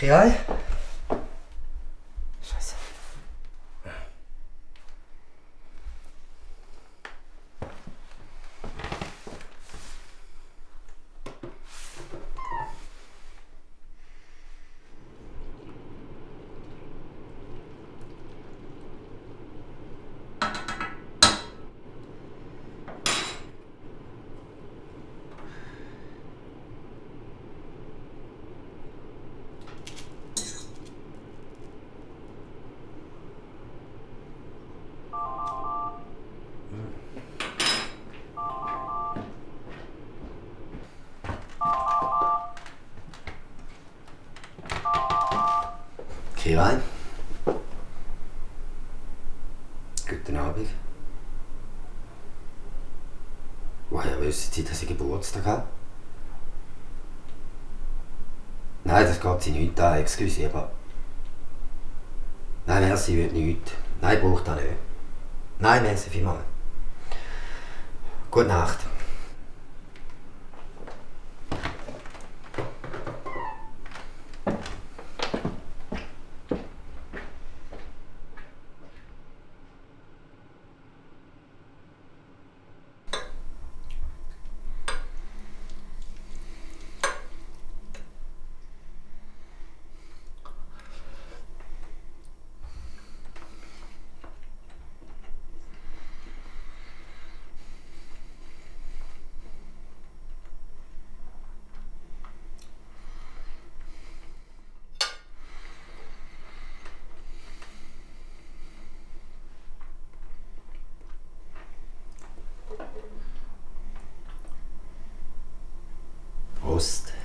PI. Rein. Guten Abend. Woher wissen Sie, dass ich Geburtstag habe? Nein, das geht Sie nicht an, excuse, aber... Nein, merci, wird nicht. Nein, braucht er nicht. Nein, merci vielmals. Gute Nacht. Prost.